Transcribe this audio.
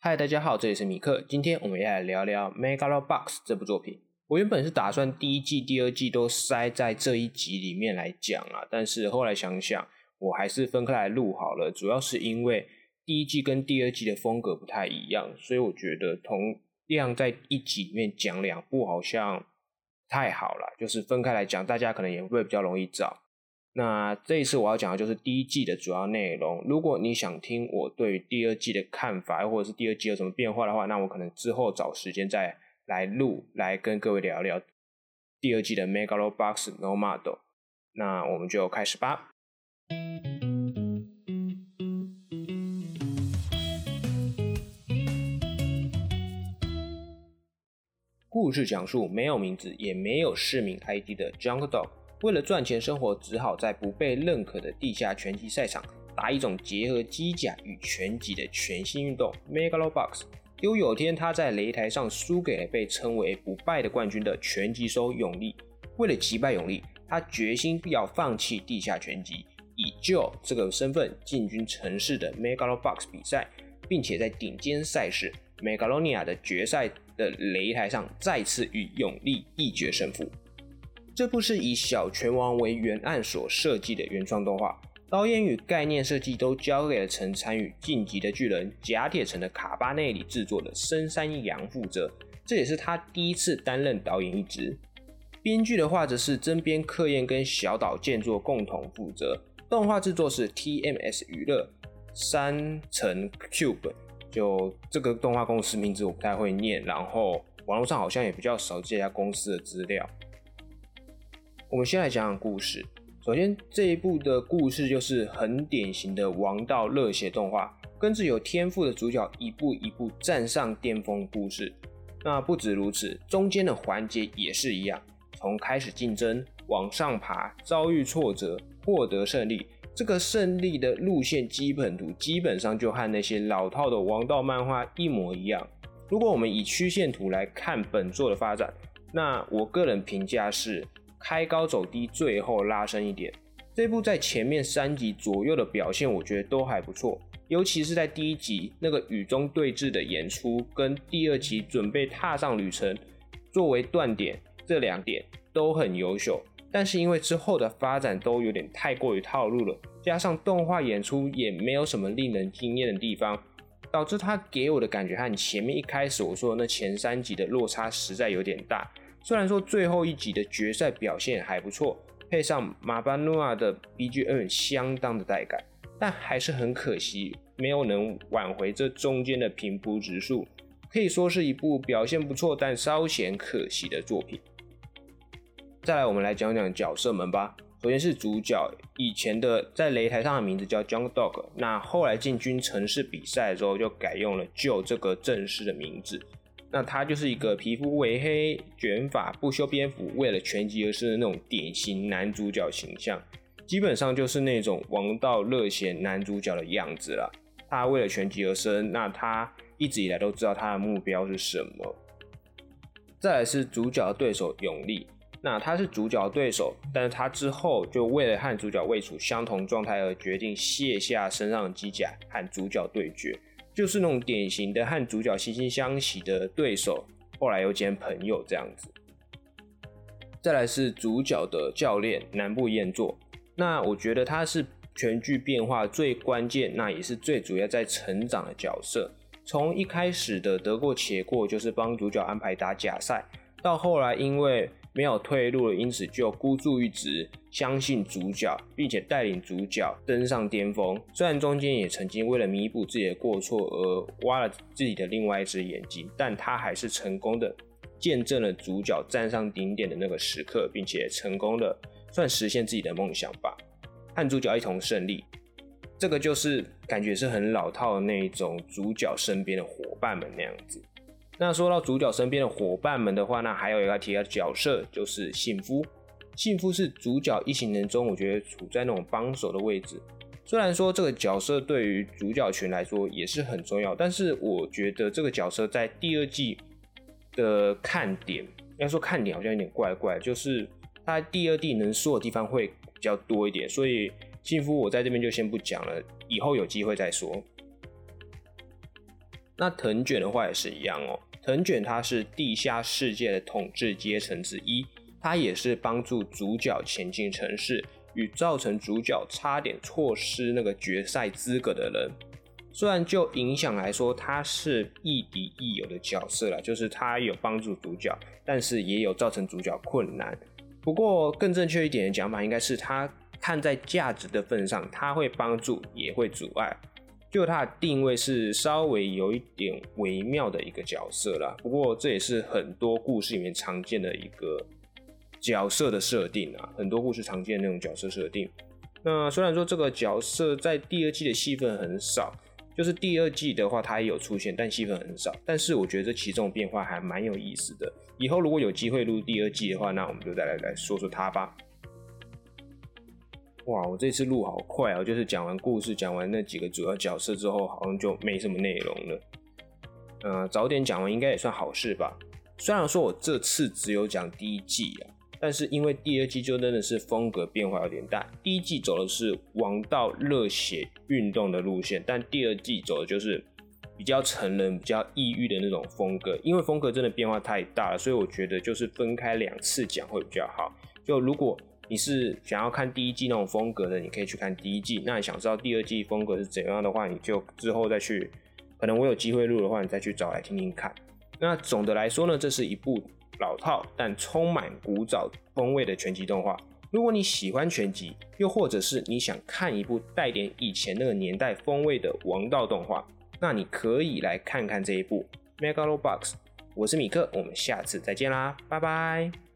嗨，大家好，这里是米克。今天我们要来聊聊《Megalobox》这部作品。我原本是打算第一季、第二季都塞在这一集里面来讲啊，但是后来想想，我还是分开来录好了。主要是因为第一季跟第二季的风格不太一样，所以我觉得同样在一集里面讲两部好像太好了，就是分开来讲，大家可能也会比较容易找。那这一次我要讲的就是第一季的主要内容。如果你想听我对于第二季的看法，或者是第二季有什么变化的话，那我可能之后找时间再来录，来跟各位聊聊第二季的 Megalobox No Model。那我们就开始吧。故事讲述没有名字也没有市民 ID 的 Junk Dog。为了赚钱生活，只好在不被认可的地下拳击赛场打一种结合机甲与拳击的全新运动 Megalobox。结果有天他在擂台上输给了被称为不败的冠军的拳击手永利。为了击败永利，他决心要放弃地下拳击，以 Joe 这个身份进军城市的 Megalobox 比赛，并且在顶尖赛事 Megalonia 的决赛的擂台上再次与永利一决胜负。这部是以小拳王为原案所设计的原创动画，导演与概念设计都交给了曾参与《晋级的巨人》甲铁城的卡巴内里制作的深山阳负责，这也是他第一次担任导演一职。编剧的话则是真边克彦跟小岛健作共同负责。动画制作是 TMS 娱乐三层 Cube，就这个动画公司名字我不太会念，然后网络上好像也比较少这家公司的资料。我们先来讲讲故事。首先，这一部的故事就是很典型的王道热血动画，跟着有天赋的主角一步一步站上巅峰故事。那不止如此，中间的环节也是一样，从开始竞争、往上爬、遭遇挫折、获得胜利，这个胜利的路线基本图基本上就和那些老套的王道漫画一模一样。如果我们以曲线图来看本作的发展，那我个人评价是。开高走低，最后拉伸一点。这部在前面三集左右的表现，我觉得都还不错。尤其是在第一集那个雨中对峙的演出，跟第二集准备踏上旅程作为断点，这两点都很优秀。但是因为之后的发展都有点太过于套路了，加上动画演出也没有什么令人惊艳的地方，导致它给我的感觉和前面一开始我说的那前三集的落差实在有点大。虽然说最后一集的决赛表现还不错，配上马巴诺亚的 BGM 相当的带感，但还是很可惜，没有能挽回这中间的平铺直述，可以说是一部表现不错但稍显可惜的作品。再来，我们来讲讲角色们吧。首先是主角，以前的在擂台上的名字叫 John Dog，那后来进军城市比赛的时候就改用了 Joe 这个正式的名字。那他就是一个皮肤微黑、卷发、不修边幅，为了拳击而生的那种典型男主角形象，基本上就是那种王道热血男主角的样子了。他为了拳击而生，那他一直以来都知道他的目标是什么。再来是主角的对手永利，那他是主角的对手，但是他之后就为了和主角位处相同状态而决定卸下身上的机甲和主角对决。就是那种典型的和主角惺惺相惜的对手，后来又兼朋友这样子。再来是主角的教练南部彦作，那我觉得他是全剧变化最关键，那也是最主要在成长的角色。从一开始的得过且过，就是帮主角安排打假赛，到后来因为没有退路了，因此就孤注一掷，相信主角，并且带领主角登上巅峰。虽然中间也曾经为了弥补自己的过错而挖了自己的另外一只眼睛，但他还是成功的见证了主角站上顶点的那个时刻，并且成功的算实现自己的梦想吧，和主角一同胜利。这个就是感觉是很老套的那种主角身边的伙伴们那样子。那说到主角身边的伙伴们的话，那还有一个提到角色就是幸福。幸福是主角一行人中，我觉得处在那种帮手的位置。虽然说这个角色对于主角群来说也是很重要，但是我觉得这个角色在第二季的看点，要说看点好像有点怪怪，就是他第二季能说的地方会比较多一点。所以幸福我在这边就先不讲了，以后有机会再说。那藤卷的话也是一样哦，藤卷他是地下世界的统治阶层之一，他也是帮助主角前进城市与造成主角差点错失那个决赛资格的人。虽然就影响来说，他是亦敌亦友的角色了，就是他有帮助主角，但是也有造成主角困难。不过更正确一点的讲法，应该是他看在价值的份上，他会帮助，也会阻碍。就他的定位是稍微有一点微妙的一个角色啦。不过这也是很多故事里面常见的一个角色的设定啊，很多故事常见的那种角色设定。那虽然说这个角色在第二季的戏份很少。就是第二季的话，它也有出现，但戏份很少。但是我觉得这其中变化还蛮有意思的。以后如果有机会录第二季的话，那我们就再来来说说它吧。哇，我这次录好快啊！就是讲完故事，讲完那几个主要角色之后，好像就没什么内容了。嗯，早点讲完应该也算好事吧。虽然说我这次只有讲第一季啊。但是因为第二季就真的是风格变化有点大，第一季走的是王道热血运动的路线，但第二季走的就是比较成人、比较抑郁的那种风格。因为风格真的变化太大了，所以我觉得就是分开两次讲会比较好。就如果你是想要看第一季那种风格的，你可以去看第一季；那你想知道第二季风格是怎样的话，你就之后再去，可能我有机会录的话，你再去找来听听看。那总的来说呢，这是一部。老套但充满古早风味的拳击动画。如果你喜欢拳击，又或者是你想看一部带点以前那个年代风味的王道动画，那你可以来看看这一部《Megalobox》。我是米克，我们下次再见啦，拜拜。